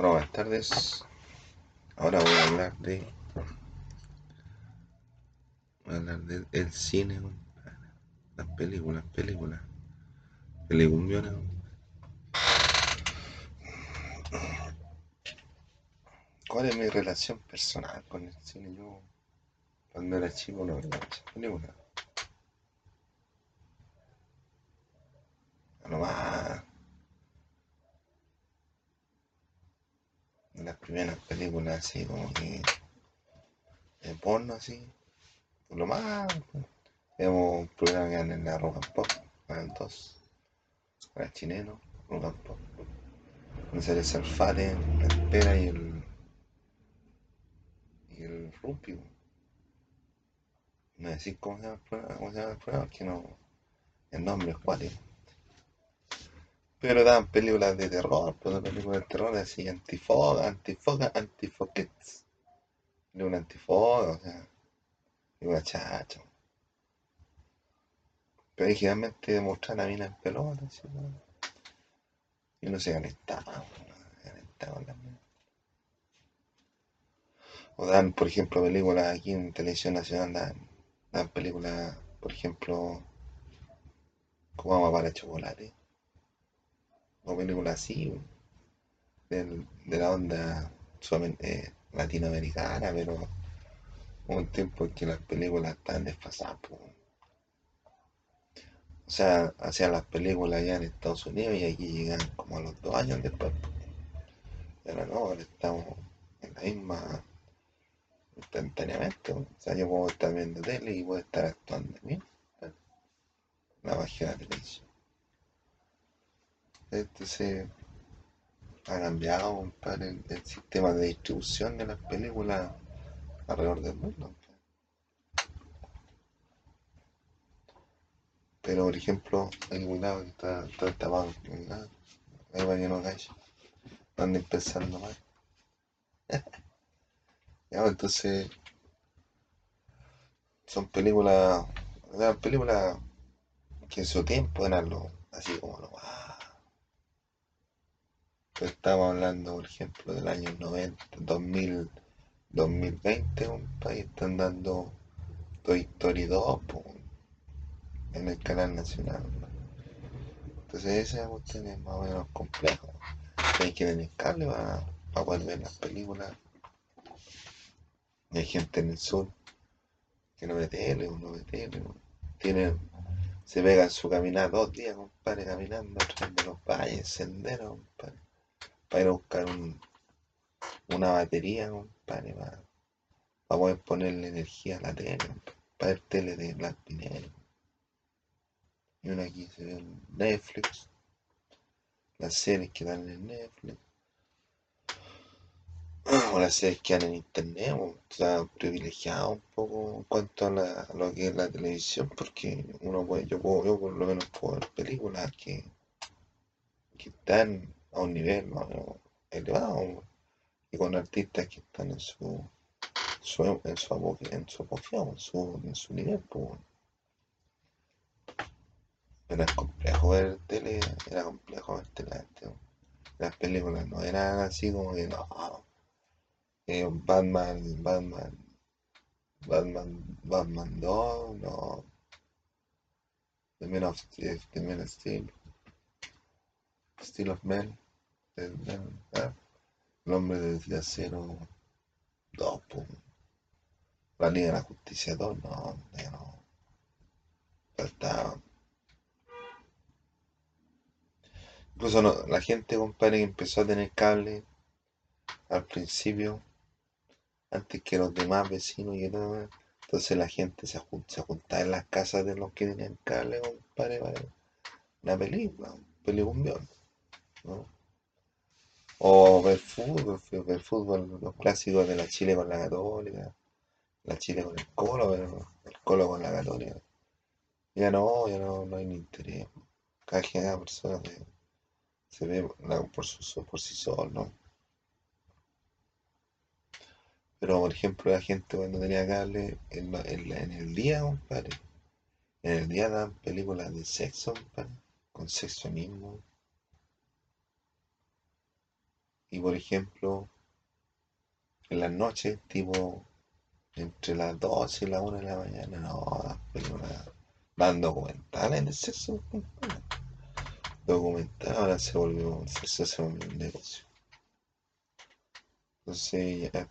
Bueno, buenas tardes. Ahora voy a hablar de. Voy a hablar del el cine, las películas, películas. Películas. ¿Cuál es mi relación personal con el cine? Yo, cuando era chico, no veía muchas películas. Nomás. Las primeras películas, así como que. de porno, así. Lo más. Vemos un programa que en la Rock and Pop, Canal 2. Era chileno, Rock and Pop. Donde sale Salfate, la espera y el. y el Rupio. No decir cómo se llama el programa, cómo se llama el programa, que no. El nombre es cuático. Pero daban películas de terror, pues películas de terror así, antifoga, antifoga, antifoquets. De una antifoga, o sea, y una chacha. Pero originalmente demuestran la mina en pelota, así, ¿no? Y no se calentaba, no. O dan, por ejemplo, películas aquí en Televisión Nacional, dan, dan películas, por ejemplo, como vamos para chocolate o películas así, del, de la onda solamente latinoamericana, pero un tiempo en que las películas estaban desfasadas. po. O sea, hacían las películas allá en Estados Unidos y aquí llegan como a los dos años después. ahora no, ahora estamos en la misma instantáneamente. O sea, yo puedo estar viendo tele y puedo estar actuando mí. La magia de la televisión. Entonces ha cambiado, compadre, el, el sistema de distribución de las películas alrededor del mundo. Pero, por ejemplo, hay cuidado está, está tapado. Ahí va que no calle. Anden pensando mal. Ya, pues, entonces, son películas, películas que en su tiempo eran lo, así como lo más. Estamos hablando, por ejemplo, del año 90, 2000, 2020, un país están dando Toy Story 2 po, en el canal nacional. Entonces esa cuestión es más o menos complejo. Hay que tener cable para, para poder ver las películas. Hay gente en el sur que no ve tele no ve tele. Tiene, se pega en su caminar dos días, compadre, caminando a través de los valles, senderos, compadre, para ir a buscar un, una batería, compadre, para, para poder ponerle energía a la tele, para ver tele de Black Pinero. Y uno aquí se ve en Netflix, las series que dan en Netflix, o las series que dan en internet, o sea, privilegiado un poco en cuanto a, la- lo que es la televisión, porque uno puede, yo puedo, por lo menos puedo ver películas que, que están a un nivel más elevado, y con artistas que están en su, su en su apoge- en su apogeo, en su, en su nivel, pues. Era complejo ver tele, era complejo ver tele antes. Las películas no eran así como que no, eh, Batman, Batman, Batman, Batman 2, no, The Man of Steel, The of Steel, Steel of Man, el, el- el hombre de acero 2, pum. La Liga de la Justicia 2, no, no, faltaba. Incluso no, la gente, compadre, que empezó a tener cable al principio, antes que los demás vecinos y todo, entonces la gente se, se juntaba en las casas de los que tenían cable, compadre, para una película, un pelicumbión, ¿no? O ver fútbol, ver fútbol, los clásicos de la Chile con la Católica, la Chile con el Colo, el Colo con la Católica. Ya no, ya no, no hay ni interés. Cada, cada persona se, se ve por, su, por sí solo, ¿no? Pero, por ejemplo, la gente cuando tenía cable, en, en el día, compadre, en el día daban películas de sexo, con sexo mismo. Y por ejemplo, en las noches, tipo entre las 12 y las 1 de la mañana, no, las películas, dan documentales de sexo. Documental, ahora se volvió, sexo se volvió un negocio. Entonces, ya,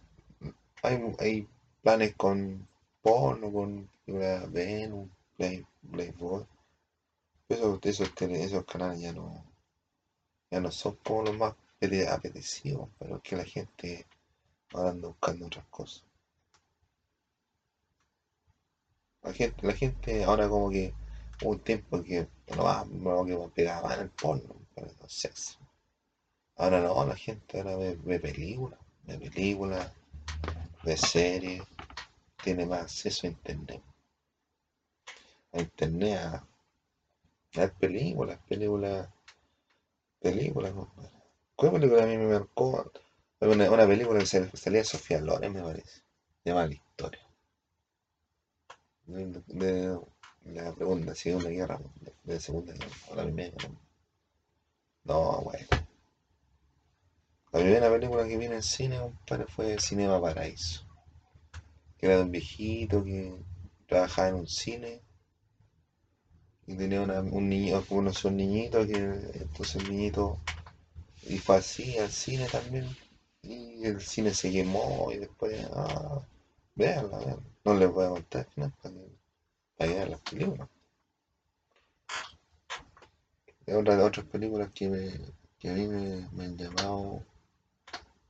hay, hay planes con porno, con Venus, Play, Playboy. Esos, esos, esos canales ya no, ya no son como los más apete- apetecidos, pero es que la gente ahora anda buscando otras cosas. La gente, la gente ahora como que hubo un tiempo que lo más, lo que pegaba en el porno, para el sexo. Ahora no, la gente ahora ve, ve películas, ve películas, ve series, tiene más acceso a internet. A internet, a, a películas, películas, películas, compadre. ¿Cuál película a mí me marcó? Una, una película que sal- salía Sofía Loren, me parece. Se llama La Historia. De, de la Segunda, Segunda Guerra Mundial. De la Segunda Guerra, o la Primera Guerra. No, bueno. La primera película que vi en cine, compadre, fue Cinema Paraíso. Que era de un viejito que trabajaba en un cine y tenía una- un niño, conoció un niñito que entonces el niñito y fue así al cine también y el cine se quemó y después, ah, véanla, véanla. No les voy a contar al final para que, las películas. Y otra de otras películas que, me, que a mí me, me han llamado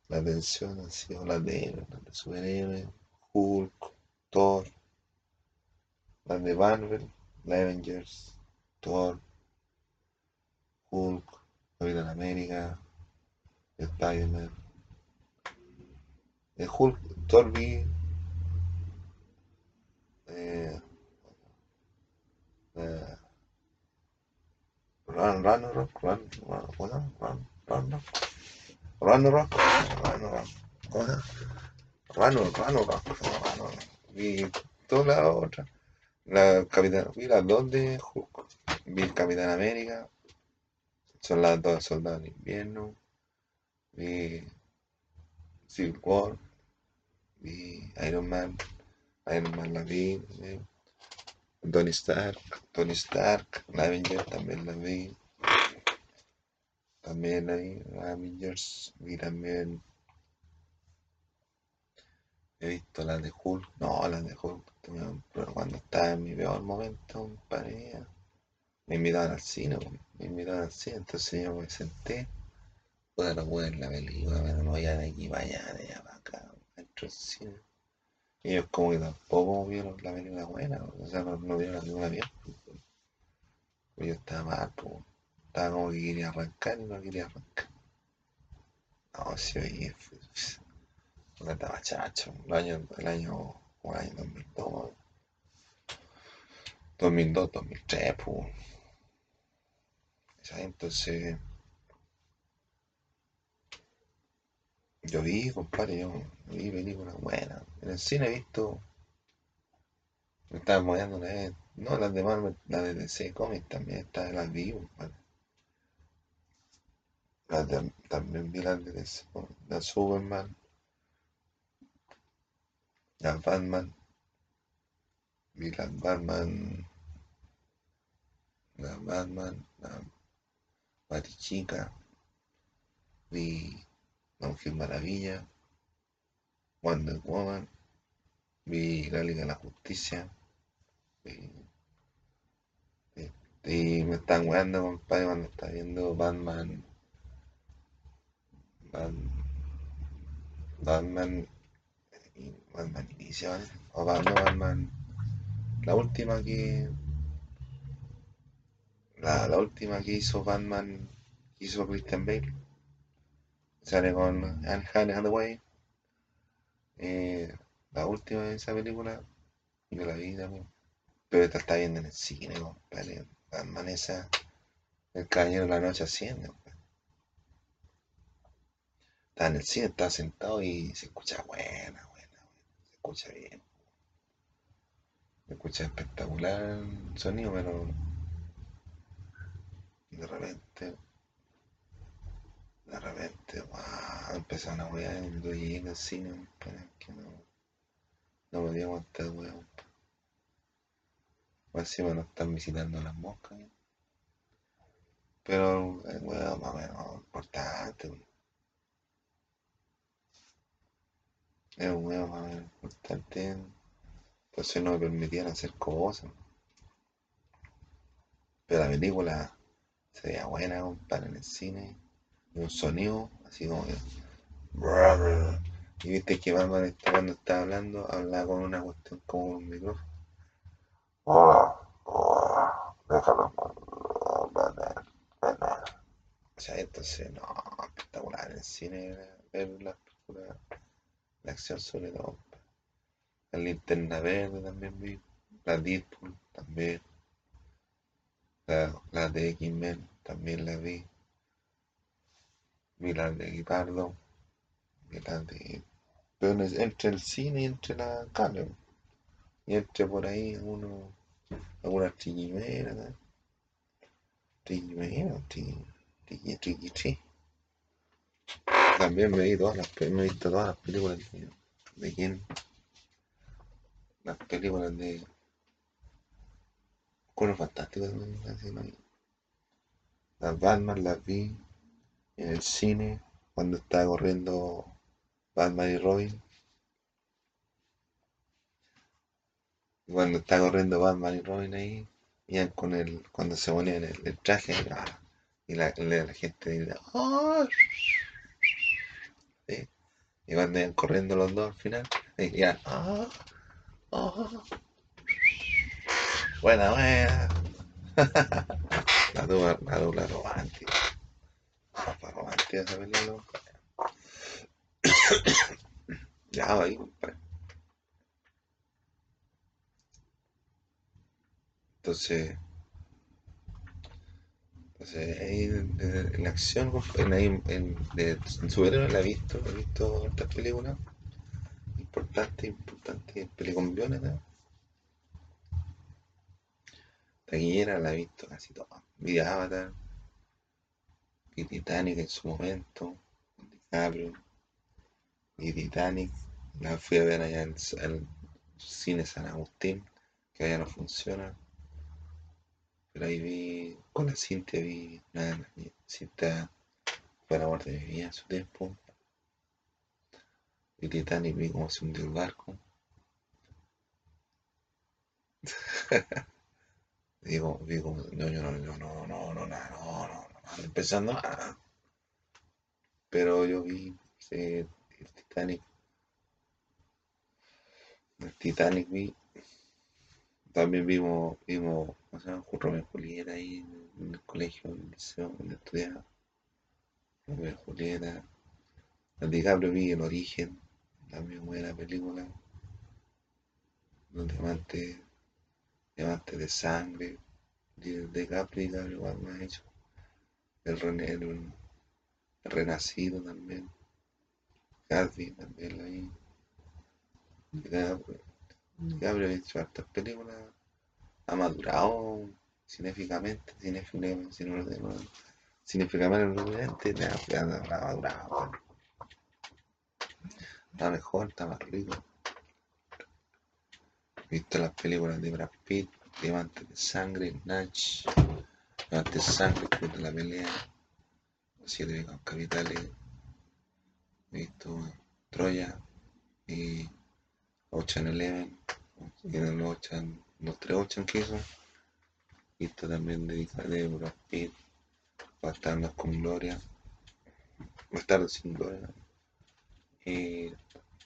la atención han sido las de de superhéroes, Hulk, Thor, las de Marvel, la Avengers, Thor, Hulk, Capitán América, Spider-Man. El Hulk, Thor vi eh, eh, Run, Run, Run, ¿cómo se llama? Run, Run, Ragnarok, Ragnarok, ¿cómo se llama? Ragnarok, Ragnarok, Ragnarok. Vi toda la otra. La Capitán, vi las dos de Hulk. Vi el Capitán América, son las dos soldados de invierno. Vi Civil War, vi Iron Man, Iron Man la vi. vi Tony Stark, Tony Stark, la Avengers también la vi. También la vi, Avengers, vi también. He visto las de Hulk, no, las de Hulk, pero cuando estaba en mi peor momento, compadre, me invitaban al cine, me invitaban al cine, entonces yo me senté, puta, no pude ver la película, pero no iba de aquí para allá, de allá para acá, dentro del cine. Ellos como que tampoco vieron la película buena, o sea, no, no vieron la película bien, pues yo estaba mal, po. estaba como que quería arrancar y no quería arrancar. No, sí, oye, fue- estaba chacho, el año, el año, el año 2002, 2002, 2003, pues. Entonces, yo vi, compadre, yo vi películas buenas. En el cine he visto, me estaba moviendo una vez, no, las de Marvel, las de DC Comics también, estas las vi, compadre. Las de- también vi las de DC, la Superman, la Batman, vi las Batman, la Batman, la Batichica, vi La Mujer Maravilla, Wonder Woman, vi la Liga de la Justicia, vi- y me están weando, compadre, cuando estaba viendo Batman, Bat- Batman, Batman Inicia, ¿vale? O Bat- no, Batman, la última que, la, la última que hizo Batman, que hizo Christian Bale, sale con Anne Hathaway, eh, la última de esa película, yo la vi también, pero esta está viendo en el cine, compadre, Batman esa, El Caballero de la Noche compadre. Estaba en el cine, estaba sentado y se escucha buena, buena, se escucha bien, se escucha espectacular el sonido, pero de repente, de repente, ¡guau! empezaron a wear, yo llegué al cine, que no, no podía aguantar weón. Encima nos están visitando las moscas. Pero el weón más o menos importante. weón. Es un weón más o menos importante. Entonces no me permitían hacer cosas. Pero la película se veía buena, compadre, en el cine. Un sonido así como que. Y viste que Batman cuando estaba hablando, hablaba con una cuestión como un micrófono. Hola, hola, déjalo. O sea, entonces, no, espectacular en el cine ver la película, la acción sobre todo. La linterna verde también vi, la Deadpool también, la, la de X-Men también la vi, la de Guipardo, la de... Pero entre el cine y entre la cable, y entre por ahí uno, alguna trillimera, ¿no? Trillimera, tri, tri, tri, tri. También me todas las, me he visto todas las películas de, de quién, las películas de Cuero Fantástico también. Las Batman las vi en el cine cuando estaba corriendo Batman y Robin. Y Cuando estaba corriendo Batman y Robin ahí, iban con el, cuando se ponían el, el traje y la, la, la gente "Ah", ¿sí? Y cuando iban corriendo los dos al final, iban, "Ah, ah". buena, buena. La la dupla romántica. Para esa película. Ya, ahí, compadre. Entonces, entonces ahí en, en- en la acción, en, en, en la he visto, he visto estas películas importantes, importantes, pelicombiones, ¿no? Taquillera la he visto casi todas. Vi Avatar, Titanic en su momento, DiCaprio, vi Titanic, la fui a ver allá en el cine San Agustín, que allá no funciona. Pero ahí vi, con la Cintia vi, nada, la Cintia fue el amor de mi vida en su tiempo. Vi Titanic, vi cómo se hundió el barco. Digo, como, no, yo no, no, no, no, no, no, no, no, empezando nada. Pero yo vi el Titanic, el Titanic vi, también vimos, vimos, ¿cómo se llama? Romeo Julieta ahí en, el colegio, en el liceo donde estudiaba. Romeo Julieta. El DiCaprio vi El Origen, también buena película. Los diamantes, diamantes de sangre, de DiCaprio igual me ha hecho. El, René, el, Renacido también. Gatsby también vi. DiCaprio, DiCaprio ha hecho hartas películas. Ha madurado cinéficamente, cinéficamente, cinéficamente, ha madurado. Está mejor, está más rico. He visto las películas de Brad Pitt, Diamantes de Sangre, Natch, De Sangre, de la Pelea, Los Siete Pecados Capitales. Visto Troya y Ocean Eleven, y en los Ocean, los tres Ocean que hizo. Visto también de, de Brad Pitt, Bastardos con Gloria, Bastardos sin Gloria. Y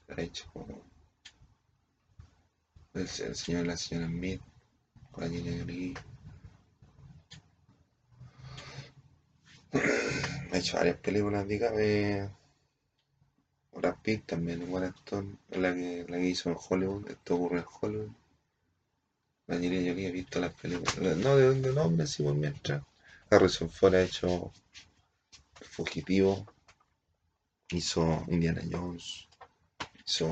ha hecho el, el señor y la señora Smith, con Angelina Jolie. Ha hecho varias películas, dígame. Brad Pitt también es buen actor, la que, la que hizo en Hollywood, esto ocurre en Hollywood. La Angelina Jolie he visto las películas, no de, de nombre, sí, por mientras. Harrison Ford ha hecho Fugitivo, hizo Indiana Jones, hizo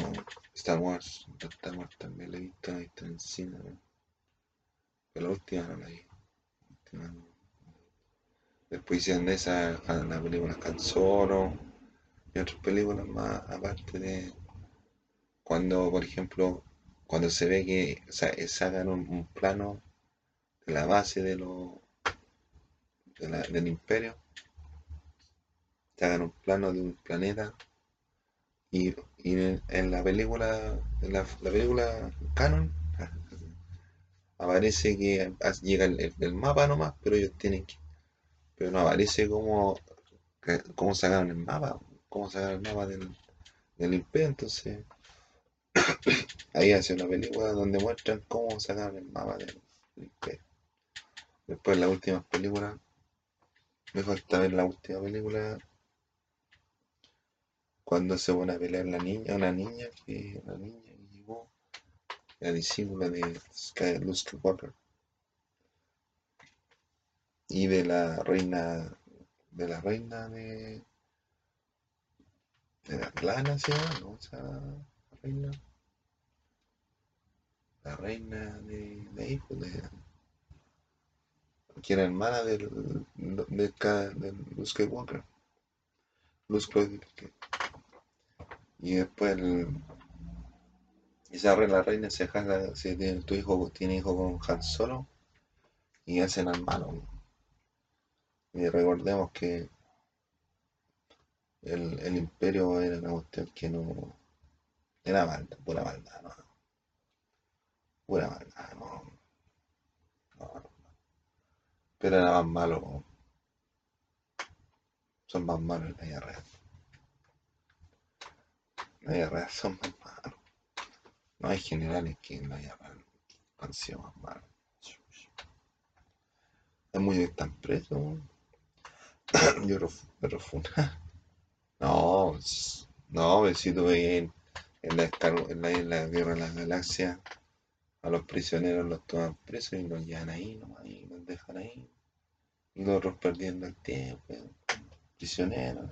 Star Wars, Star Wars también la he visto, la he visto en el cine, ¿no? pero la última no la vi. La última no. Después hicieron esa, la película Canzoro, y otras películas más aparte de cuando, por ejemplo, cuando se ve que sacan un, plano de la base de lo, del imperio, sacan un plano de un planeta y, en, la película, en la, película canon, aparece que llega el, mapa nomás, pero ellos tienen que. Pero no aparece cómo, cómo sacaron el mapa, cómo sacaron el mapa del, del imperio, entonces ahí hace una película donde muestran cómo sacaron el mapa del, imperio. Después la última película, me falta ver la última película cuando se pone a pelear la niña, una niña que una niña que llegó, la discípula de Sky, Luke Skywalker y de la reina de la reina de de la plana ¿sí? ¿no? La reina la reina de, de ahí, pues, de, que hermana del de, de, Luke Skywalker Luke Skywalker y después el, esa la reina se jala, si tiene, tu hijo tiene hijo con Han Solo y hacen al malo. Y recordemos que el, el imperio era una cuestión que no era maldad, pura maldad, no. Pura maldad, no. no, no. Pero era más malo. Son más malos en la guerra real. Guerra son más malos. No hay generales que en la guerra han sido más malos. Hay muchos que están presos. Yo me refuna. No, no, si tú en, en, la, en, la, en la guerra de la galaxia, a los prisioneros los toman presos y los llevan ahí nomás, y los dejan ahí. Y los otros perdiendo el tiempo, prisioneros.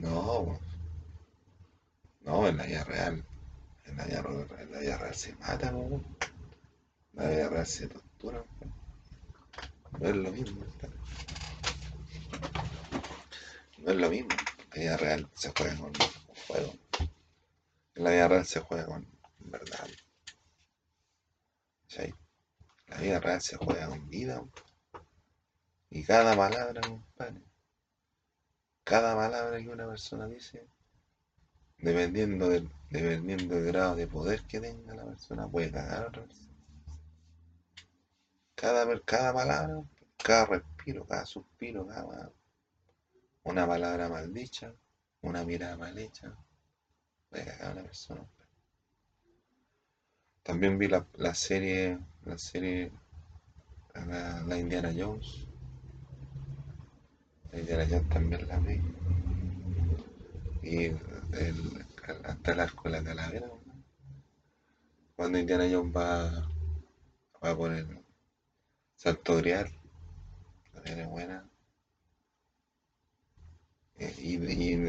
No, no, en la vida real. En la vida, real se mata, ¿no? En la vida real se tortura. No es lo mismo. No es lo mismo. La vida real se juega con fuego. En la vida real se juega con verdad. La vida real se juega con vida. Y cada palabra, compadre. Cada palabra que una persona dice dependiendo del, dependiendo del grado de poder que tenga la persona, puede cagar otra persona. Cada, cada palabra, cada respiro, cada suspiro, cada una palabra mal dicha, una mirada mal hecha, a una persona. También vi la, la serie, la serie, la, Indiana Jones. La Indiana Jones también la vi. Y hasta el arco de la calavera. Cuando Indiana Jones va, va por el Santo Grial, la buena. Y,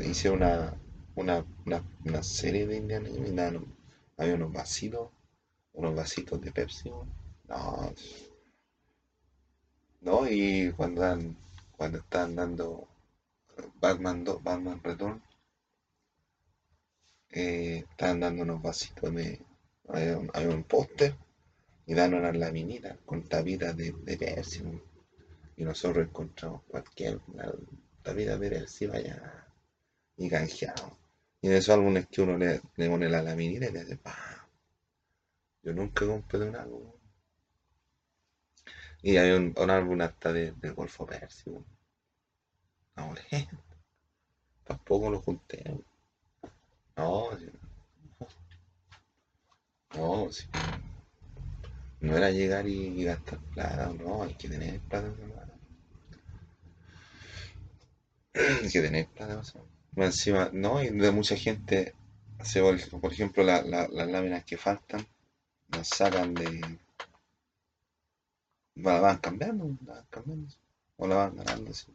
hice una, una, una, serie de Indiana Jones había unos vasitos, unos vasitos de Pepsi. No, no, y cuando dan, cuando están dando Batman 2, Batman Return, eh, estaban dando unos vasitos de. Hay un, póster y dan una laminita con tapitas de, de Pepsi. Y nosotros encontramos cualquier tapita de Pepsi vaya y canjeado. Y de esos álbumes que uno le, le pone la laminita y le hace ¡pam! Yo nunca compré un álbum. Y hay un, álbum hasta de, del Golfo Persio. No, tampoco lo junté. No, no, sí. No era llegar y, gastar plata, no, hay que tener plata. Hay que tener plata. Encima, no, y de mucha gente, se, por ejemplo, las láminas que faltan, las sacan de. La van cambiando, la van cambiando, o la van ganando, sí,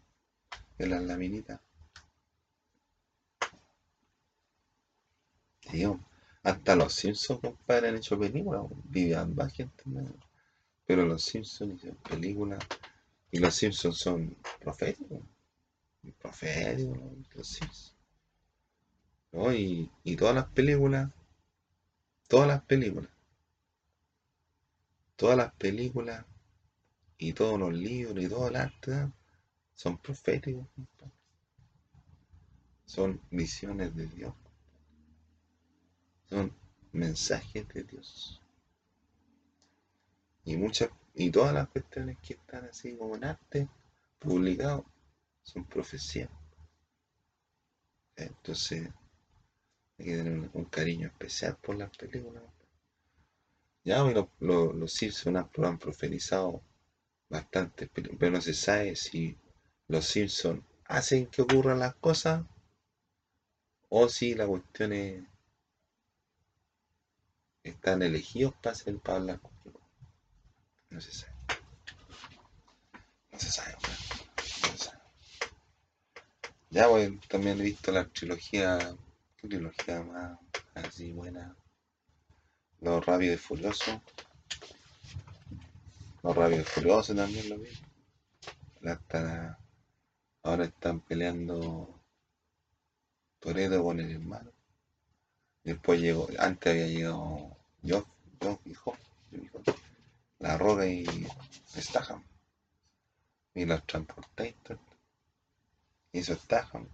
de las laminitas. hasta los Simpsons, compadre, han hecho películas. Vivían más gente, pero los Simpsons hicieron películas. Y los Simpsons son proféticos. Los Simpsons. ¿no? Y, y todas las películas, todas las películas, todas las películas y todos los libros y todo el arte son proféticos, son visiones de Dios, son mensajes de Dios. Y muchas, y todas las cuestiones que están así como en arte, publicados, son profecías. Entonces, hay que tener un, cariño especial por las películas. Ya, y lo- lo- los Simpsons han, profetizado bastante, pero, pero no se sabe si los Simpsons hacen que ocurran las cosas o si la cuestión es, están elegidos para hacer para hablar No se sabe. No se sabe. No se sabe. Ya, pues, también he visto la trilogía, ¿qué trilogía más así buena? Los Rápidos y Furiosos. Los Rápidos y Furiosos también lo vi. Están- ahora están peleando Toreto con el hermano. Después llegó, antes había llegado yo, yo, hijo, hijo, La Roca y Statham. Y los Transportators. Hizo Statham.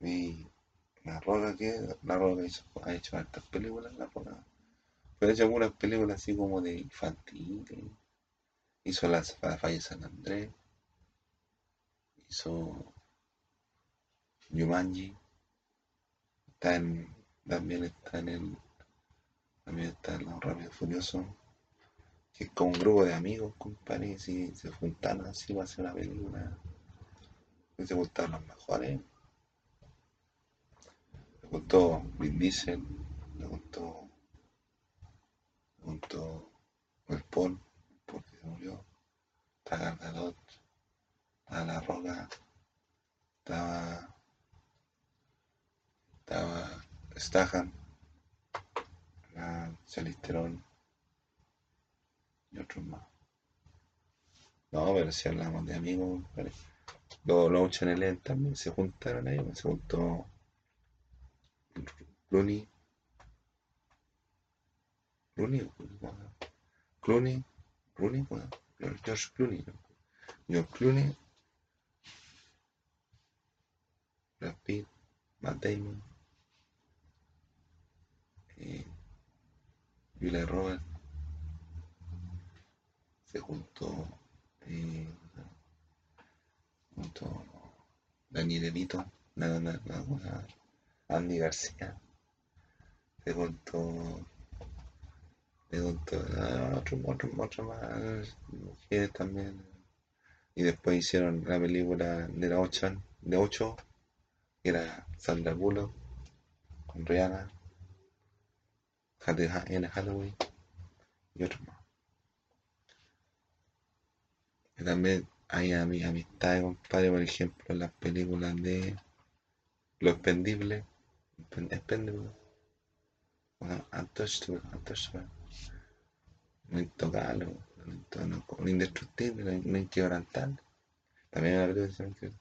Y La Roca que La Roca hizo, ha hecho hartas películas, La Roca. Pero ha hecho algunas películas así como de infantiles. Hizo la, la falla de San Andrés. Hizo en, también está en el, también está en Los Rápidos Furiosos. Que es como un grupo de amigos, compadre, y se juntaron así para hacer una película. Se juntaron los mejores. Se juntó Vin Diesel, se juntó, se juntó el Paul, porque se murió. Estaba Gal Gadot, estaba La Roca, estaba, estaba Statham, la Charlize Theron y otros más. No, pero si hablamos de amigos, compadre. Los, los Chanel también se juntaron ahí, se juntó Clooney, Clooney, Clooney, Clooney, George Clooney. George Clooney, Brad Pitt, Matt Damon, eh, Julia Roberts, se juntó, eh, junto Dani DeVito, nada, nada, nada, Andy García, se juntó, se juntó ah, otro, otro, otro más, mujeres también, y después hicieron la película de la 8, de 8 que era Sandra Bullock con Rihanna, Anne Hathaway y otros más. Y también hay a mi amistad, compadre, por ejemplo, las películas de Lo Expendible, Expendible, bueno, Untouchable, Untouchable, no intocable, no, no, indestructible, no, inquebrantable. También una película que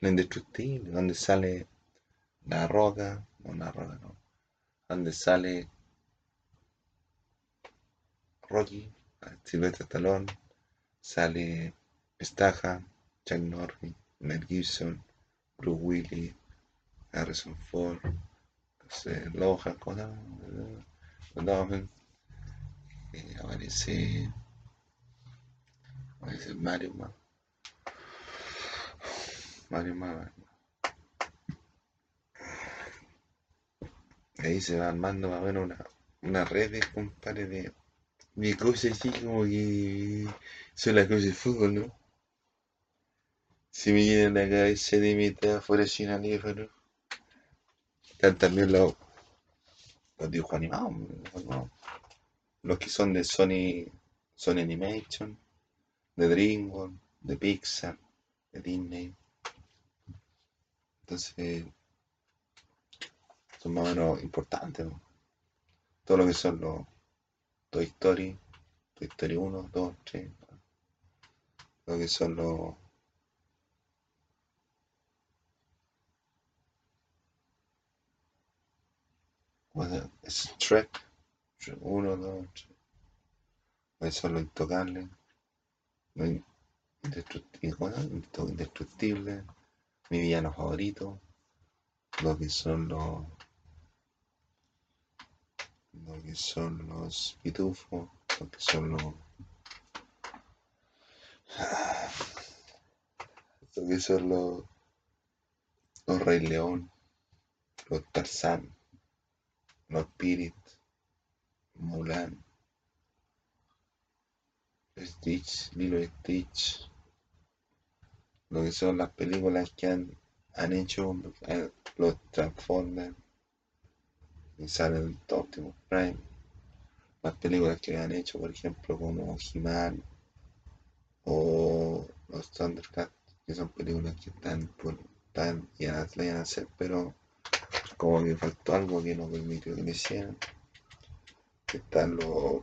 Lo Indestructible, donde sale La Roca, no La Roca, no, donde sale Rocky, Sylvester Stallone, sale Statham, Chuck Norris, Mel Gibson, Bruce Willis, Harrison Ford, entonces, Lohan, cosas, Lohan, eh, aparece, aparece Mario más, Mario más, ahí se va armando más o menos una, una red de compadre de, de cosas así como que son las cosas de fútbol, ¿no? Si me a la cabeza de metáfora sin anéfaro. Están también los, los dibujos animados, ¿no? los que son de Sony, Sony Animation, de DreamWorks, de Pixar, de Disney. Entonces, son más o menos importantes. ¿no? Todo lo que son los Toy Story, Toy Story 1, 2, 3. Lo que son los Bueno, es. 1, 2, 3. Eso es lo intocable. Indestructible. Mi villano favorito. Lo que son los. Lo que son los pitufos. Lo que son los. Lo que son los. Los Rey León. Los Tarzán. Los Spirit. Mulan. Stitch, Lilo Stitch, lo que son las películas que han, han hecho eh, los Transformers, y sale el Optimus Prime, las películas que han hecho, por ejemplo, como He-Man o los Thundercats, que son películas que están por están y las a hacer, pero como que faltó algo que no permitió que me hicieran. Están los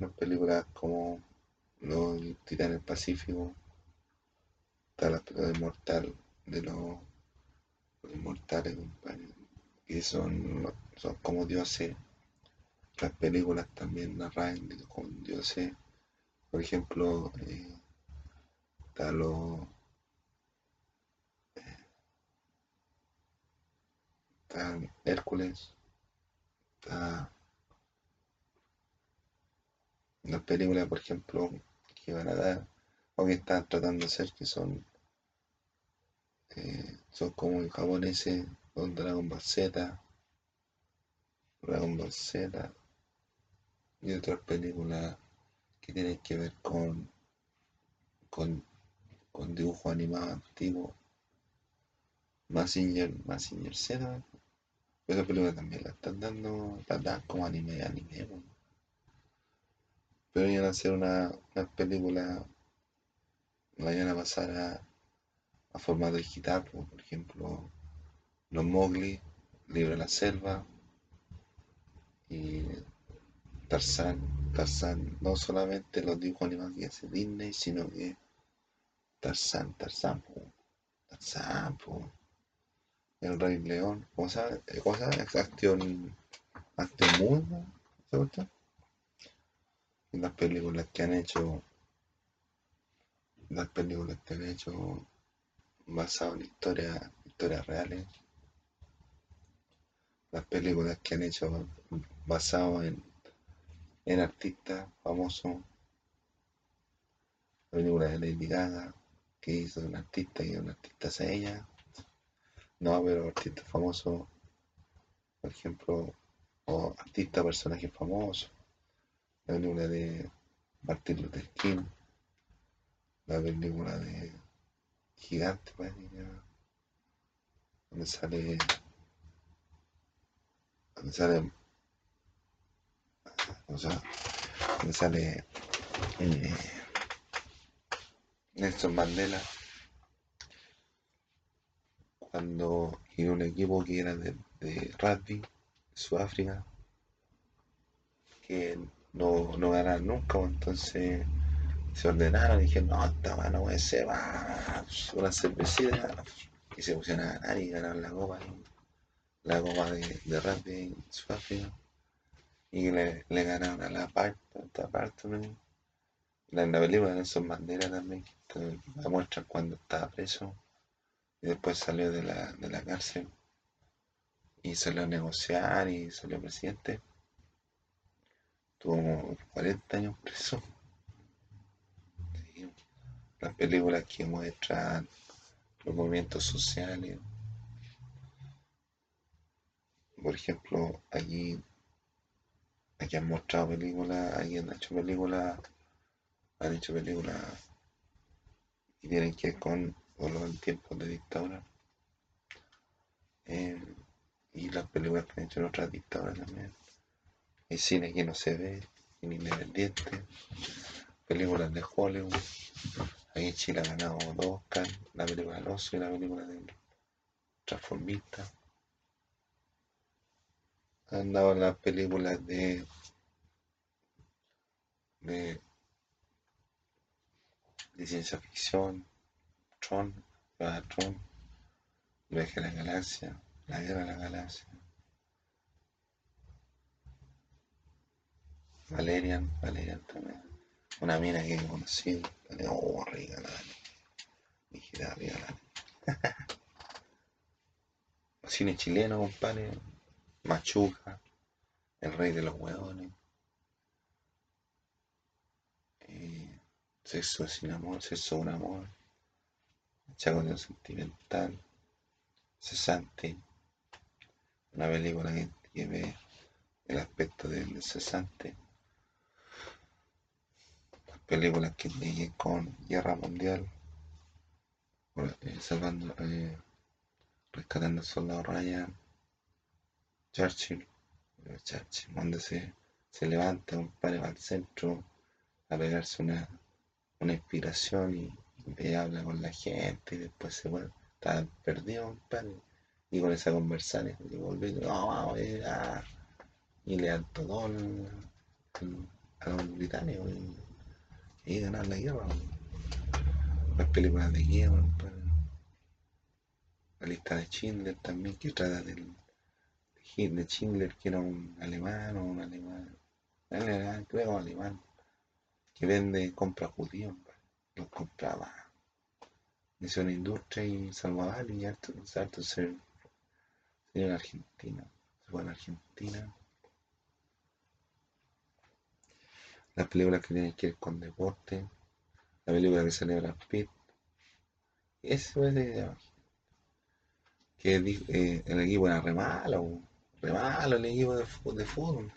las películas como Los Titanes Pacífico, está la película de Mortal, de los, inmortales, que son, son como dioses. Las películas también narran como dioses. Por ejemplo, eh, está los está Hércules, está las películas, por ejemplo, que van a dar, o que están tratando de hacer, que son, eh, son como en japoneses, con Dragon Ball Z, Dragon Ball Z, y otras películas que tienen que ver con, con, con dibujo animado antiguo. Massinger, Massinger Z, esa película también la están dando, la dan como anime, anime pero iban a hacer una, película, la iban a pasar a, a formato digital, por ejemplo, Los Mowgli, Libro de la Selva y Tarzán. Tarzán, no solamente los dibujos animados que hace Disney, sino que Tarzán, Tarzán, Tarzán, el Rey León, ¿cómo se llama? Acción, acción ¿se las películas que han hecho las películas que han hecho basadas en historias historias reales. Las películas que han hecho basadas en, en artistas famosos. La película de Lady Gaga que hizo un artista y un artista hace ella no pero artistas famosos por ejemplo o artistas personajes famosos la película de Martin Luther King, la película de Gigante, donde sale, donde sale, o sea, donde sale eh, Nelson Mandela cuando en un equipo que era de, de rugby, Sudáfrica, que no, no ganaron nunca, pues, entonces se ordenaron y dijeron, no, esta mano puede ser, una cervecita, y se pusieron a ganar y ganaron la copa, la copa de, de rugby en Sudáfrica, y le, le ganaron a la parte, parte la, la película de Nelson Mandela también, que muestran cuando estaba preso y después salió de la, de la cárcel y salió a negociar y salió presidente. Tuvo 40 años preso. Las películas que muestran los movimientos sociales. Por ejemplo, aquí, aquí han mostrado películas, aquí han hecho películas, han hecho películas y tienen que con, los tiempos de dictadura. Eh, y las películas que han hecho en otras dictaduras también. Hay cine que no se ve, cine independiente, películas de Hollywood. Ahí Chile ha ganado dos Oscar, la película del oso y la película del transformista. Han dado las películas de, de ciencia ficción, Tron, Tron, Viaje a la galaxia, la guerra de la galaxia. Valerian, Valerian también. Una mina que conocí, oh, rica la Mijita rica la Cine chileno, compadre. Machuca, el rey de los hueones. Eh, sexo sin amor, sexo un amor. Chaco sentimental. Cesante. Una película que, que ve el aspecto del cesante películas que tienen con Guerra Mundial, eh, salvando, eh, rescatando al soldado Ryan, Churchill, eh, Churchill, donde se, se levanta un padre al centro a pegarse una, una inspiración y, habla con la gente y después se vuelve, está perdido un padre y con esa conversación y volvió no, ah", y le da todo a los británicos y ganar la guerra. Las películas de guerra, la lista de Schindler también, que trata del, de Schindler, que era un alemán o un alemán, creo un alemán, que vende, compra judíos, los compraba. Hizo una industria y salvaba y harto, harto ser, en Argentina, se fue en Argentina las películas que tienen que ver con deporte, la película que celebra Pitt. Eso es de que eh, el equipo era re malo, re malo el equipo de fútbol.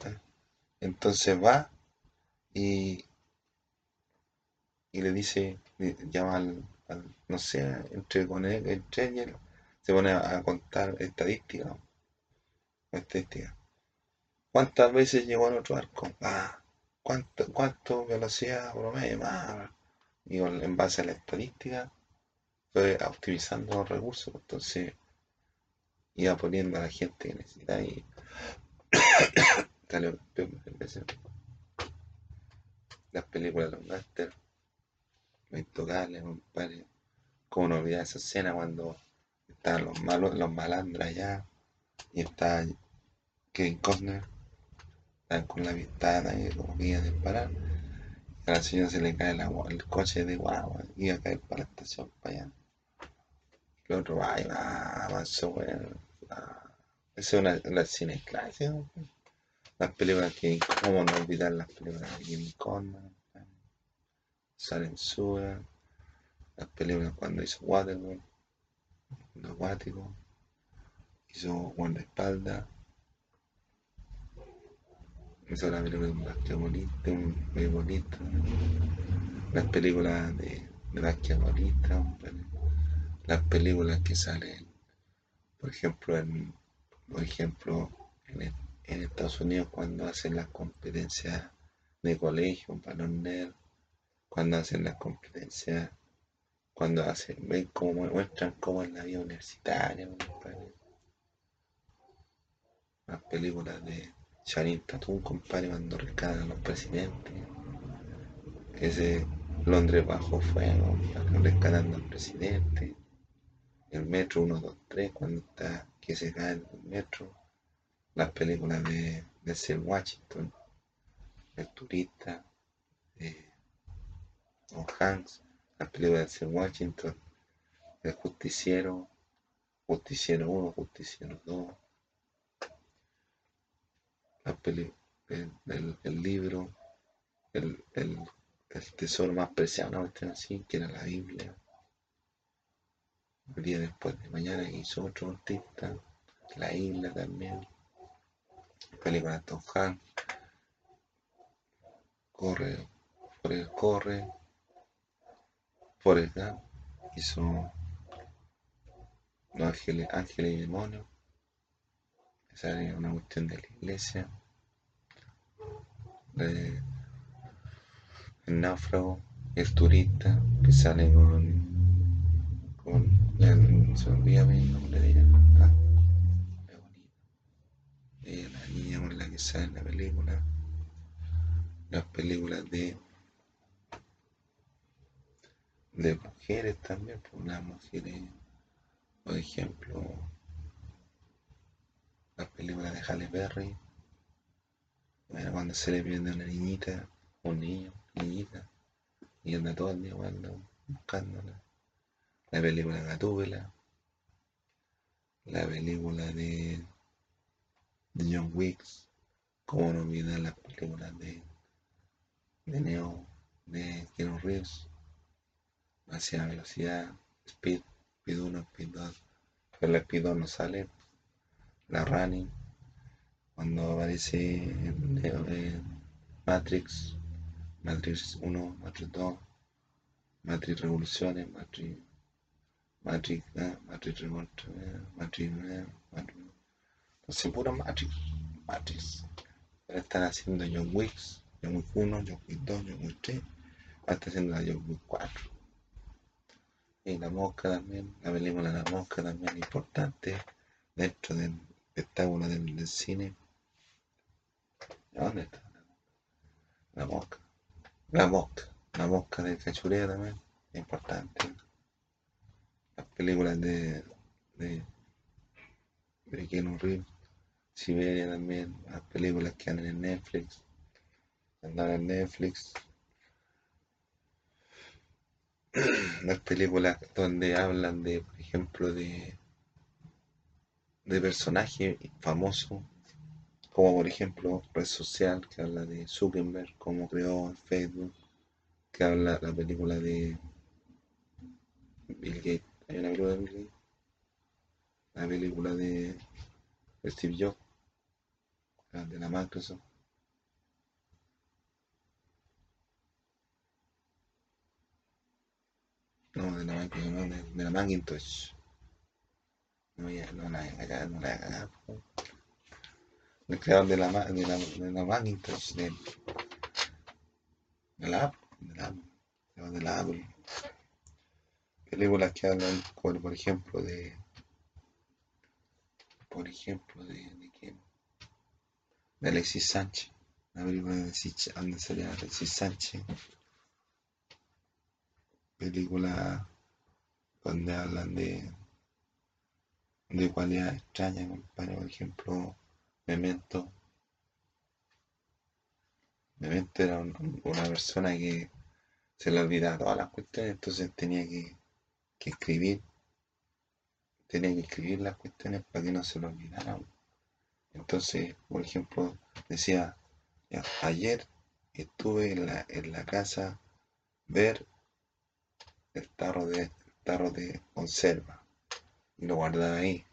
Entonces va y, y le dice, llama al, no sé, entre, con él, entre se pone a, contar estadísticas. Estadística. ¿Cuántas veces llegó a otro arco? Ah, cuánto, cuánto velocidad promedio más. Y en base a la estadística, fue optimizando los recursos. Entonces, iba poniendo a la gente que necesita y las películas de los máster, los intocables, compadre. Como no olvidar esa escena cuando estaban los malos, los malandras allá y está Kevin Costner con la ventana y como que a disparar. A la señora se le cae el coche de guagua, iba a caer para la estación, para allá. Y el otro va y va, avanzó, bueno. Esa es una, una cine clásico. Las películas que, cómo no olvidar las películas de Jimmy Conman, Salen Suga, las películas cuando hizo Waterworld, los Acuático, hizo Espalda, hizo la película de un basquetbolista, muy bonito. Las películas de, de basquetbolista, las películas que salen, por ejemplo, en, por ejemplo, en, Estados Unidos cuando hacen las competencias de colegio, un balón cuando hacen las competencias, cuando hacen, ven cómo muestran cómo es la vida universitaria, las películas de Sharin Tatum, compadre, cuando rescatan a los presidentes. Ese Londres bajo fuego, rescatando al presidente. El metro 123, cuando está que se cae el metro. Las películas de, de Sir Washington, El turista, de Tom Hanks, las películas de Washington, El justiciero, Justiciero 1, Justiciero 2 el, el, libro, el, el, tesoro más preciado, ¿no? así, que era la Biblia. El día después de mañana hizo otro artista, La Isla también, película de Tom Hanks, Corre, Corre, Corre, Forrest Gump, hizo Los Ángeles, Ángeles y Demonios, esa es una cuestión de la iglesia. el náufrago, el turista que sale con. con ya se olvida el nombre de ella. Ah, Ella la niña con la que sale en la película. Las películas de. De mujeres también, pues las mujeres Por ejemplo, la película de Halle Berry, bueno, cuando se le pierde una niñita, un niño, niñita, y anda todo el día buscándola. La película Gatúbela, la película de, de John Wicks, como no olvidar las películas de, de Neo, de Keanu Reeves, hacia velocidad, Speed, Speed 1, Speed 2, pero la Speed 2 no sale, la Running, cuando aparece Matrix, Matrix 1, Matrix 2, Matrix Revoluciones, Matrix, Matrix, eh, Matrix Revoluciones, eh, Matrix, eh, Matrix, sé, pura Matrix, Matrix. Ahora están haciendo John Wicks, John Wick 1, John Wick 2, John Wick 3, ahora haciendo la John Wick 4. Y la mosca también, la película la mosca también importante dentro del espectáculo del, del cine. ¿Dónde está? La mosca. La mosca. La mosca de cachureo también. Importante. Las películas de. de. de Keanu Reeves. Siberia también. Las películas que andan en Netflix. Andan en Netflix. Las películas donde hablan de, por ejemplo, de. de personajes famosos como por ejemplo Red Social, que habla de Zuckerberg, cómo creó Facebook, que habla la película de Bill Gates. ¿Hay una película de Bill Gates? La película de Steve Jobs, de la Microsoft. No, de la Microsoft, no, de, la Macintosh. No, ya, no la a no la a el creador de la, de la, de la Macintosh, de, de la Apple, de la de la Apple. Películas que hablan, como por ejemplo, de. Por ejemplo, de. ¿De quién? De Alexis Sánchez. La película de Alexis, Alexis Sánchez. Película donde hablan de. de cualidades extrañas, compadre, por ejemplo Memento. Memento era una persona que se le olvidaba todas las cuestiones, entonces tenía que, escribir. Tenía que escribir las cuestiones para que no se lo olvidaran. Entonces, por ejemplo, decía, ayer estuve en la, en la casa ver el tarro de, el tarro de conserva y lo guardaba ahí.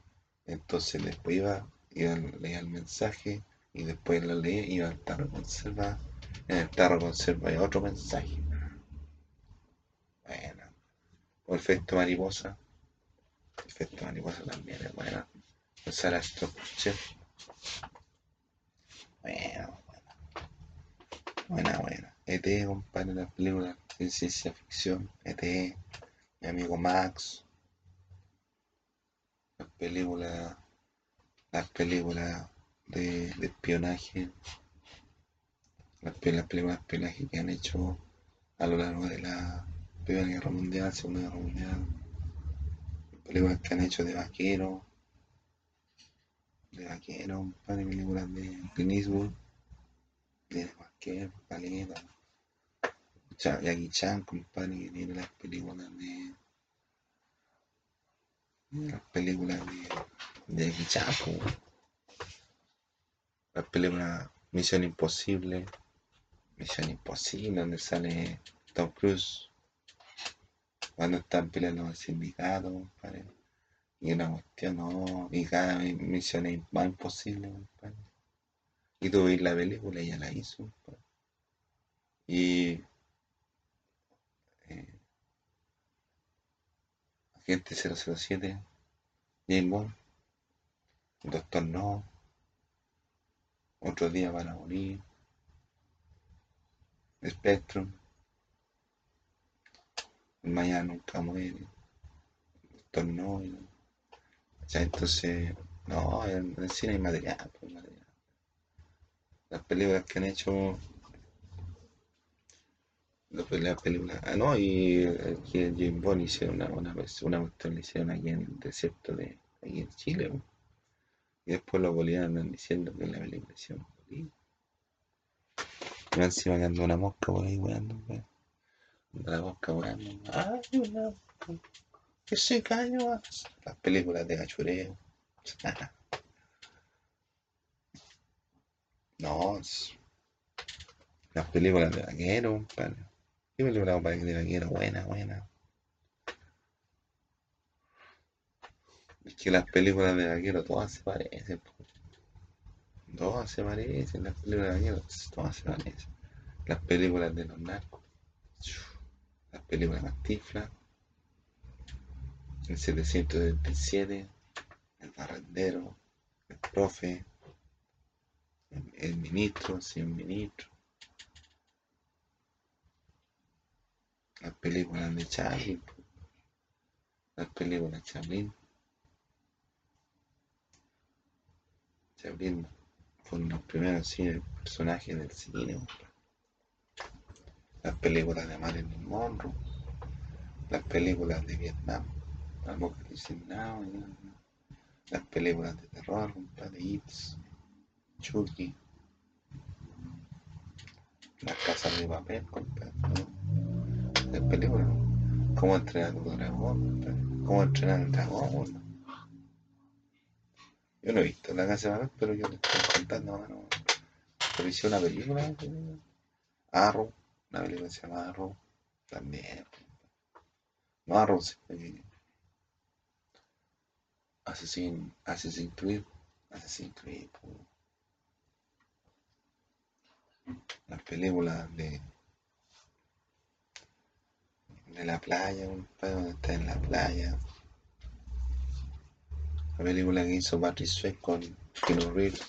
Entonces después iba iba a leer el mensaje y después lo leía iba al tarro conserva. En el tarro conserva hay otro mensaje. Bueno. O efecto mariposa. efecto mariposa también es bueno. Sea, la Bueno, bueno. Buena, buena. ET, compadre, la película de ciencia ficción. ET, mi amigo Max. La película las películas de, espionaje, las, películas de espionaje que han hecho a lo largo de la Primera Guerra Mundial, Segunda Guerra Mundial, películas que han hecho de vaquero, de vaquero, un par de películas de Clint de vaquero, paleta, Jackie Chan, compadre, que tiene las películas de las películas de, de Chapo. La película Misión Imposible. Misión Imposible, donde sale Tom Cruise. Cuando están peleando con el sindicato, compadre. Y una cuestión, no. Y cada misión es más imposible, compadre. Y tú ves la película y ya la hizo, compadre. Y. Agente 007, James Bond, Doctor No, Otro Día para Morir, Spectrum, El Mañana Nunca Muere, Doctor No, o entonces, no, en el cine hay material, pues. Las películas que han hecho Después la película. Ah, no, y eh, que James Bond hicieron una, una, vez- una cuestión, le hicieron aquí en el desierto de aquí en Chile, po. Y después los bolivianos andan diciendo que la película hicieron en. Y encima que anda una mosca por ahí weando, weón. Anda la mosca weando. Ay, una mosca. Que se cayó. Las películas de cachureo. No, las películas de vaquero, compadre. ¿Qué película compadre, de vaquero? Buena, buena. Es que las películas de vaquero todas se parecen. Todas se parecen, las películas de vaquero, todas se parecen. Las películas de los narcos, las películas de Cantinflas, el 777, el barrendero, el profe, el, el ministro, sin ministro, las películas de Charlie, películas de Chaplin. Chaplin fueron los primeros personajes del cine. Las películas de Marilyn Monroe, las películas de Vietnam, Now, las películas de terror, compadre, It's, Chucky, las casas de papel, compadre, ¿no? Las películas, cómo entrenar a tu dragón, cómo entrenar al dragón. Yo no he visto la casa de pero yo te estoy contando, mano. Pero hice una película. Arrow, una película se llama Arrow, también. No Arrow, sino que Assassin, Assassin's Creed, Assassin's Creed, las películas de, de la playa, compadre, donde está en la playa. La película que hizo Patrick Swayze con Keanu Reeves,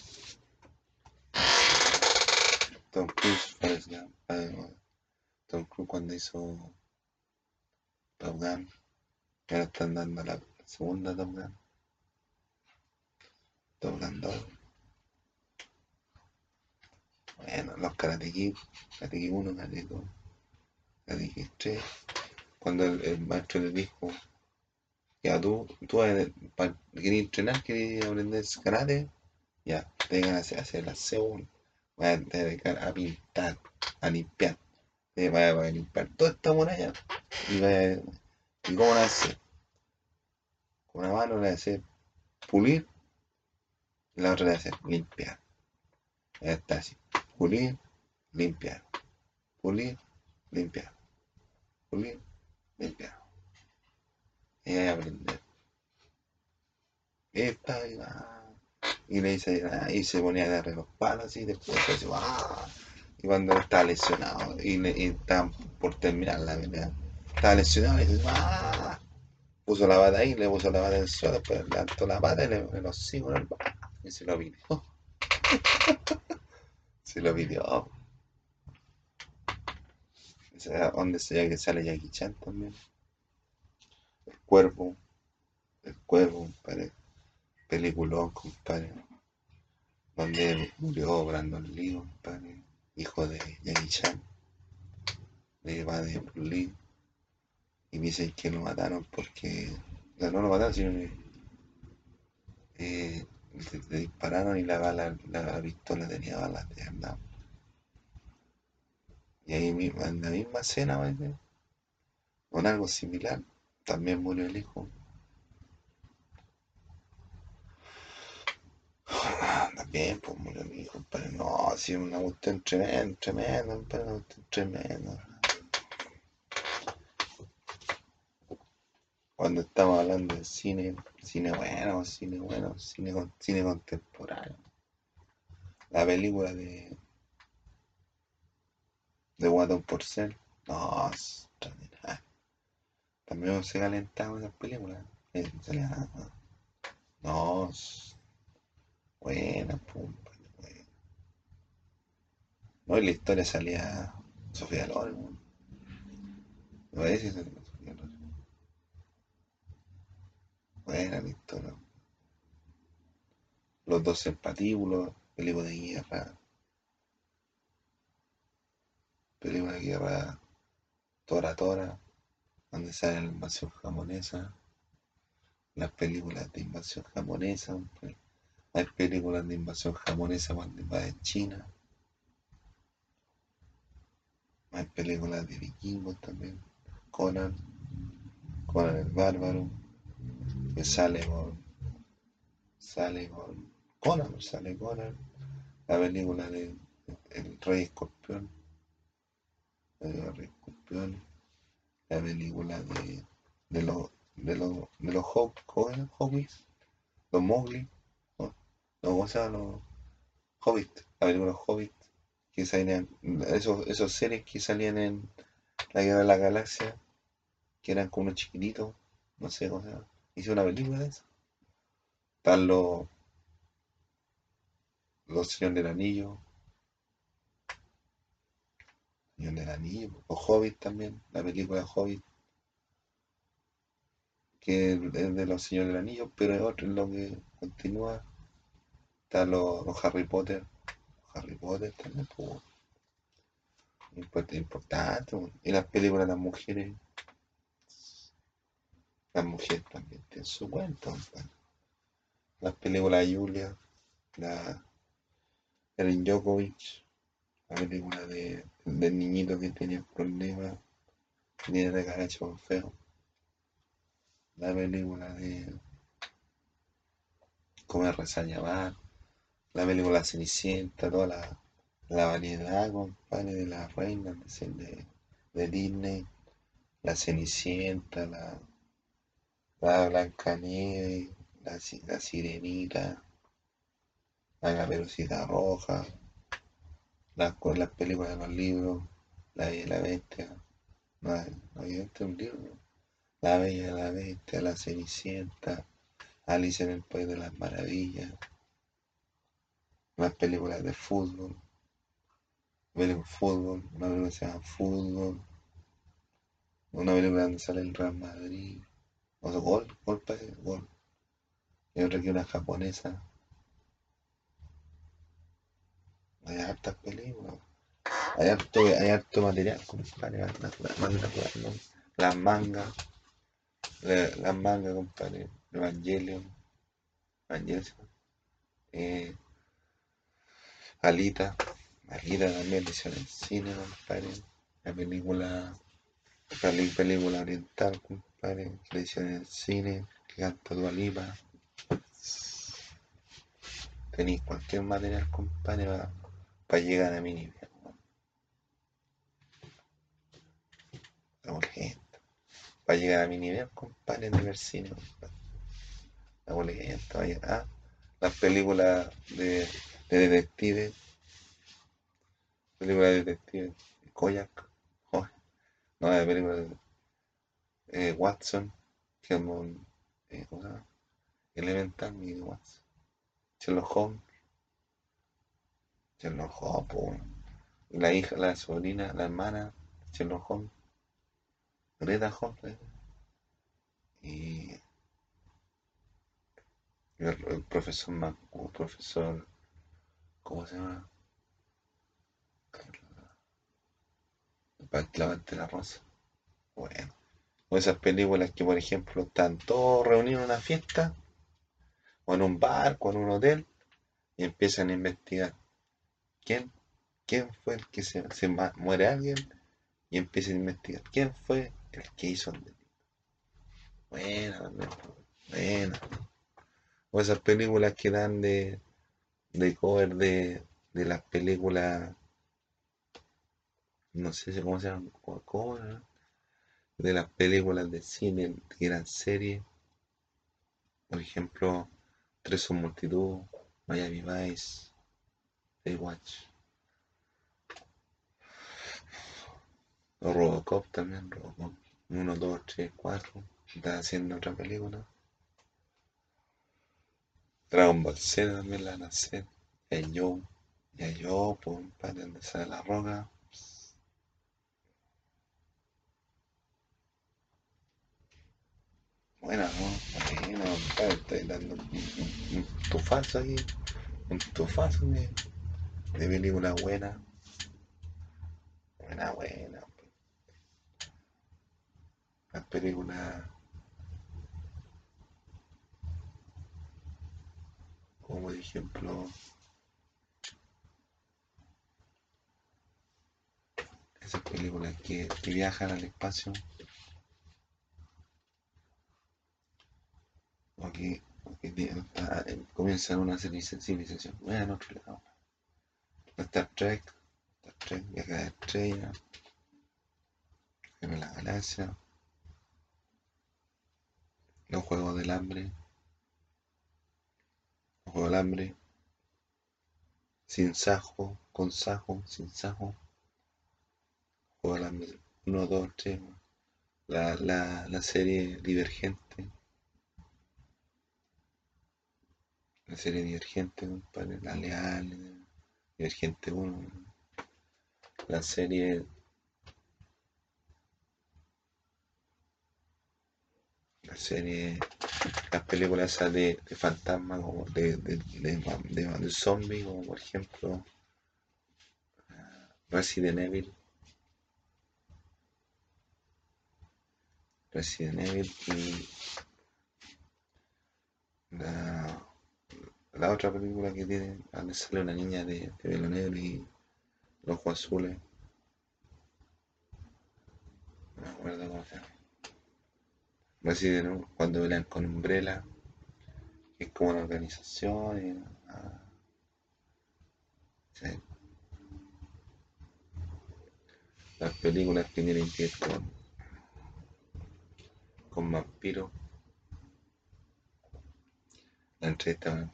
Tom Cruise, eh, Tom Cruise cuando hizo Top Gun, ahora están dando la segunda Top Gun, Top Gun 2. Bueno, los Karate Kid, Karate Kid 1, Karate Kid 2, Karate Kid 3. Cuando el, el maestro le dijo, ya tú, tú querías entrenar, querías aprender karate, ya, te a hacer, la segunda, vas a dedicar a pintar, a limpiar, te a, limpiar toda esta muralla y vas a, ¿y cómo la haces? Con una mano la haces pulir y la otra la haces limpiar. Ya está así, pulir, limpiar, pulir, limpiar, pulir, limpiar. Y ahí aprender. Esta y va. Y le dice, ah, y se ponía a darle los palos así, después así, ¡ah! Y cuando estaba lesionado, y, le, y estaba por terminar la pelea, estaba lesionado, y dice, ¡ah! Puso la pata ahí, le puso la pata en el suelo, después levantó la pata y le le lo sigo en el y se lo pidió. se lo pidió. Donde se ve que sale Jackie Chan también. El cuervo, el cuervo, compadre. Peliculón, compadre. Donde murió Brandon Lee, compadre. Hijo de Jackie Chan. De Bruce Lee. Y dicen que lo mataron porque. No, no lo mataron, sino que. eh, le, dispararon y la bala, la pistola tenía balas de verdad. Y ahí mismo, en la misma escena, ¿vale? con algo similar, también murió el hijo. También, pues murió mi hijo, compadre. No, sí, una cuestión tremenda, tremenda, compadre, una cuestión. Cuando estamos hablando de cine, cine bueno, cine bueno, cine, cine contemporáneo. La película de, de Guatón Porcel, no. También se calentaba esas películas. eh, No, buena, pum, buena. No, y la historia salía Sofía Loren, ¿no parece? que Sofía Loren. Buena la historia. Los dos en patíbulos, película de guerra, película de guerra Tora Tora, donde sale la invasión japonesa, las películas de invasión japonesa, pues, hay películas de invasión japonesa cuando invaden China, hay películas de vikingos también, Conan, Conan el Bárbaro, que sale con, sale con Conan, sale Conan, la película de El Rey Escorpión, Escorpión, la película de, de los de los de los Hobbits, los Mowgli, ¿no? ¿cómo se llama? Los Hobbits, la película Hobbit, que salían, esos, esos seres que salían en la guerra de la galaxia, que eran como unos chiquititos, no sé cómo se llama. Hice una película de eso. Están los los Señores del Anillo, Señor del Anillo, o Hobbit también, la película Hobbit, que es de los Señores del Anillo, pero es otro en lo que continúa. Están los, Harry Potter, Harry Potter también, pues, importante, y las películas de las mujeres, las mujeres también tienen su cuento, las películas de Julia, la Erin Djokovic, la película de, del niñito que tenía problemas, tiene de cara hecho feo. La película de Comer, Rezar Llamar, la película Cenicienta, toda la, la variedad, compadre, de las reinas de, de Disney, la Cenicienta, la, la Blancanieves, la, la Sirenita, la Caperucita Roja, las, las películas de los libros, La Bella y la Bestia, no, no es un libro, La Bella y la Bestia, La Cenicienta, Alice en el País de las Maravillas, las películas de fútbol, película fútbol, una película que se llama Fútbol, una película donde sale el Real Madrid, o sea, gol, gol, gol, y otra que una japonesa, Hay hartas películas. Hay harto, hay harto material, compadre. Las mangas. Las mangas, compadre. Evangelion. Evangelion. Eh, Alita. Alita también le hicieron en cine, compadre. La película. La película oriental, compadre. Le en cine. Que canta Dualipa. Tenéis cualquier material, compadre, llegar a mi nivel. La urgente. Para llegar a mi nivel, compadre, de ver cine. La vaya. Ah, las películas de, de detectives. Películas de detectives. Koyak. Oh, no, la película de eh, Watson. Que es un. Eh. Elemental, Watson. Sherlock Holmes. Sherlock Holmes, la hija, la sobrina, la hermana, Sherlock Holmes, Greta Holmes, y el, profesor el profesor, ¿cómo se llama? De la rosa. Bueno, o esas películas que, por ejemplo, están todos reunidos en una fiesta, o en un bar, o en un hotel, y empiezan a investigar ¿Quién, quién fue el que se, se muere alguien? Y empieza a investigar. ¿Quién fue el que hizo el delito? Buena, buena. O esas películas que dan de, de cover de, de las películas, no sé cómo se llama, cover, de las películas de cine, que eran series. Por ejemplo, Tres son multitud, Miami Vice, Watch. Robocop también, Robocop. 1, 2, 3, 4. Está haciendo otra película. Dragon Ball Z también la van. Ya yo, ya yo, pues, para donde sale la roca. Buena, ¿no? Buena, estoy dando un tufazo aquí. Un tufazo, ¿no? De película buena. Buena, buena. películas como por ejemplo esas películas que, que viajan al espacio o que, que comienzan una civilización en otro lado. Star Trek, Star Trek, viaje la estrella, en la galaxia, los juegos del hambre, los juegos del hambre, sin sajo, con sajo, sin sajo, juego del hambre 1, 2, 3, la, la, la serie Divergente, la serie Divergente, compadre, la Leal, Divergente 1, la serie la serie, las películas de, de fantasmas, como de, de, de, de, zombies, como por ejemplo Resident Evil, Resident Evil y la, la otra película que tiene, donde sale una niña de, de pelo negro y los ojos azules, no me acuerdo cómo se llama. Cuando pelean con Umbrella, que es como una organización, y, ah, sí. las películas que tienen que con, con vampiros, la entrevista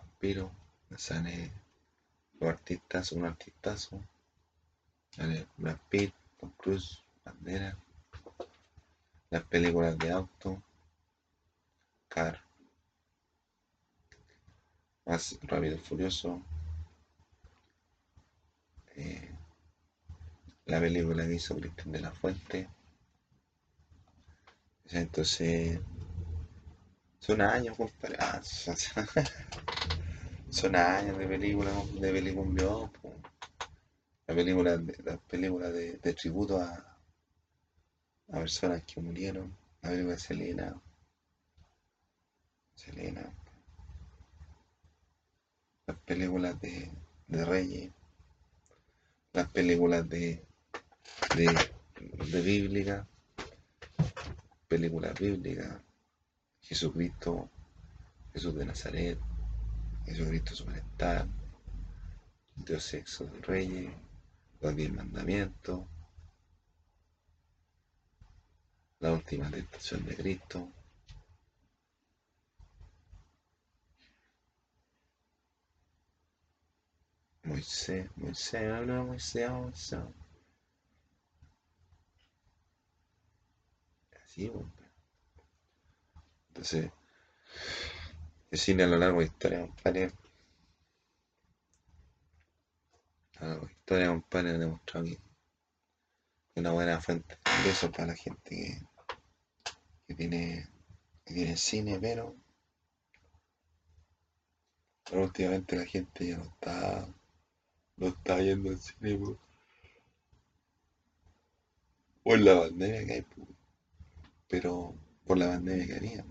sale los artistas, un artistazo, sale Brad Pitt, Tom Cruise, Bandera, las películas de auto, Car, más rápido y furioso, eh, la película que hizo Cristian de la Fuente, entonces son años, compadre, ah, son, años de película, de película, po. la película, de, la película de, de tributo a, a personas que murieron, la película de Selena, Selena, las películas de, de Reyes, las películas de, de, de bíblica, películas bíblicas, Jesucristo, Jesús de Nazaret, Jesucristo Superstar, Dios Sexo de Reyes, los diez mandamientos, la última tentación de Cristo, Moisés, Moisés, habla Moisés, Moisés. Así, pues. Entonces, el cine a lo largo de historia, compadre, a lo largo de historia, compadre, ha demostrado que una buena fuente de ingresos para la gente que, tiene, que tiene cine, pero, últimamente la gente ya no está, no está yendo al cine por, por la pandemia que hay, pero por la pandemia que había,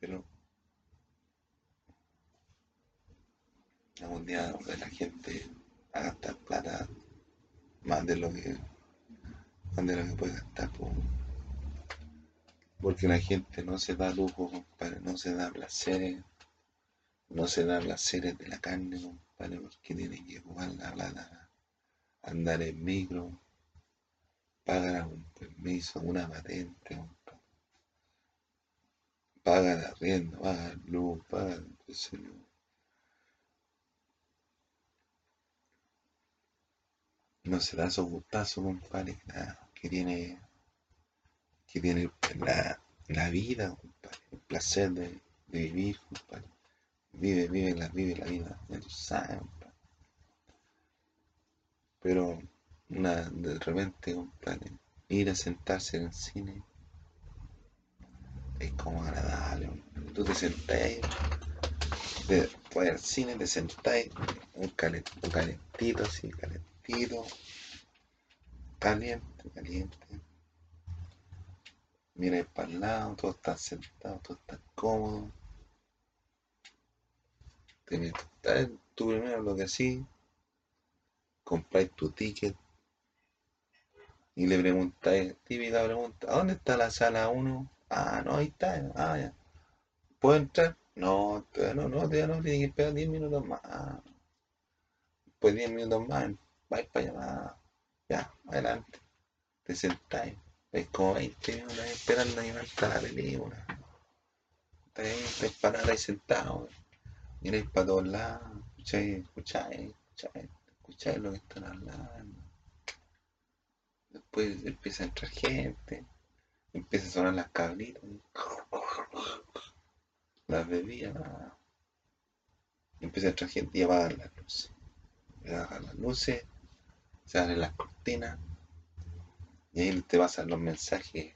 pero algún día donde la gente a gastar plata más de lo que más de lo que puede gastar po. porque la gente no se da lujo compadre no se da placeres no se da placeres de la carne compadre porque tiene que jugar la plata andar en micro pagar un permiso una patente compadre pagar arriendo pagar luz pagar qué sé no se da esos gustazos, compadre, que, tiene, que tiene la, la vida, compadre, el placer de, vivir, compadre. Vive, vive la, vive la vida, ya tú. Pero de repente, compadre, ir a sentarse en el cine es como agradable. Tú te sentás, después del cine te sentás, un, calen, un calentito así, calentito caliente, caliente, miráis para el lado, todos están sentados, todos están cómodos. Te metes, tú primero lo que sí, compráis tu ticket y le preguntáis, típica pregunta, ¿dónde está la sala 1? Ah, no, ahí está, ah, ya. ¿Puedo entrar? No, no, no, todavía no, tiene que esperar 10 minutos más. Pues 10 minutos más, vais para allá, ya, adelante. Te sentáis, veis como 20 minutos esperando a que parta la película. Estáis parados ahí sentados, miráis para todos lados, escucháis, escucháis, escucháis, escucháis lo que están hablando. Después empieza a entrar gente, empieza a sonar las cabritas, las bebidas, empieza a entrar gente y apagar las luces. Apagar las luces, se abren las cortinas y ahí te pasan los mensajes,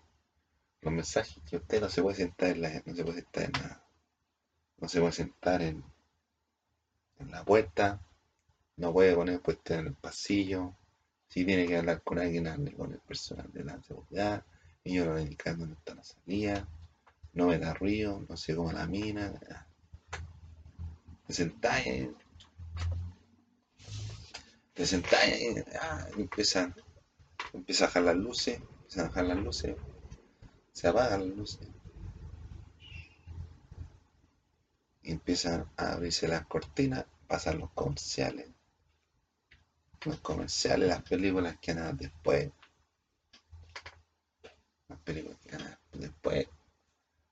los mensajes que usted no se puede sentar en la, no se puede sentar en nada, no se puede sentar en, en la puerta, no puede poner puesta en el pasillo, si tiene que hablar con alguien, hable con el personal de la seguridad, ellos lo indican dónde está la salida, no me da ruido, no sé cómo la mina, te sentáis te sentáis ahí, ah, y empiezan empieza a bajar las luces, empiezan a bajar las luces, se apagan las luces. Empiezan a abrirse las cortinas, pasan los comerciales. Los comerciales, las películas que nada después. Las películas que nada después.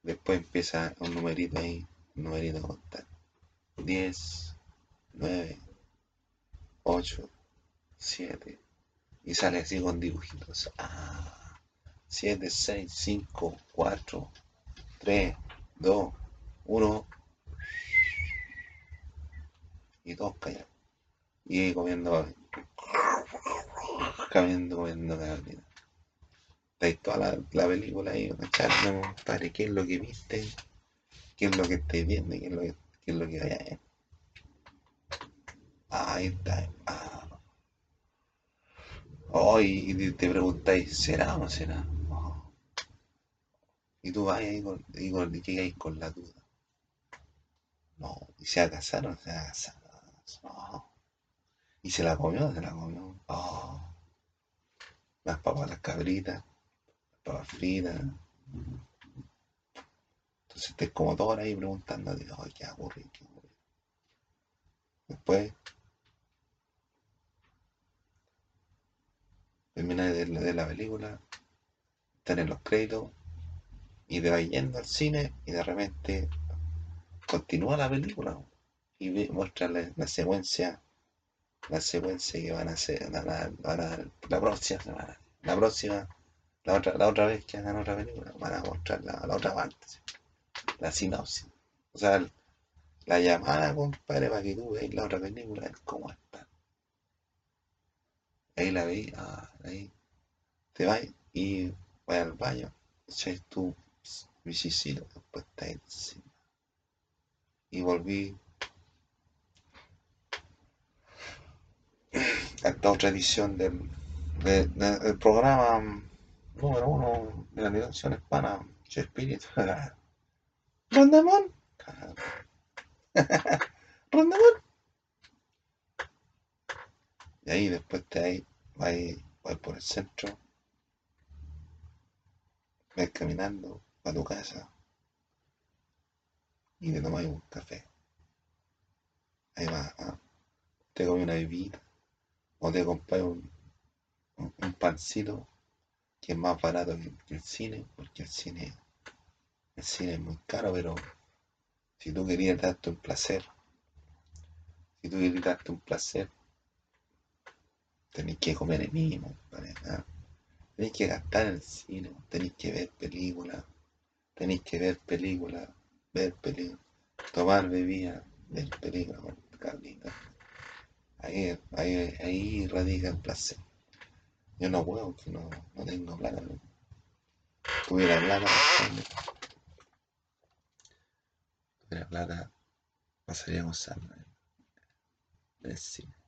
Después empieza un numerito ahí, un numerito a contar. 10, 9, 8, 7, y sale así con dibujitos. Ah, 7, 6, 5, 4, 3, 2, 1. Y todos callados. Y comiendo, comiendo, comiendo cabrita. Estáis toda la, la película ahí, ¿cachai? Padre, ¿qué es lo que viste? ¿Qué es lo que estáis viendo? ¿Qué es lo que, qué es lo que hay Ahí está. Ah. Oh, y, te preguntáis, ¿será o no será? Oh. Y tú vas ahí con, y con, con la duda. No, y se va a se va a casar. No. Y se la comió, se la comió. Oh. Las papas, las cabritas, las papas fritas. Entonces estés como toda ahí preguntando, oh, ¿qué ocurre? ¿Qué ocurre? Después termina de, la película, están en los créditos y te vas yendo al cine y de repente continúa la película y muestra la, secuencia la secuencia que van a hacer van a, la próxima semana la próxima la otra, la otra vez que hagan otra película van a mostrar la, la otra parte la sinopsis. O sea la llamada compadre para que tú veas la otra película es como está ahí la veis, ah, ahí te vas y vas al baño, echáis tu visicito, después está encima. Y volví a esta otra edición del, del programa número uno de la dirección hispana, Espíritu. Rondamón. Rondamón. Y ahí después te ahí, vas, por el centro, vas caminando a tu casa y te tomas un café. Ahí va, ¿ah? te comes una bebida o te compras un, un, pancito que es más barato que, el cine, porque el cine, el cine es muy caro, pero si tú querías darte un placer, si tú querías darte un placer, tenéis que comer el mismo, ¿ah? tenéis que gastar el cine, tenéis que ver películas, tenéis que ver películas, ver películas, tomar bebida, ver películas, cabrita. Ahí, ahí, ahí radica el placer. Yo no puedo, que no, no tengo plata. ¿no? Tuviera plata, tuviera plata, pasaríamos a el cine.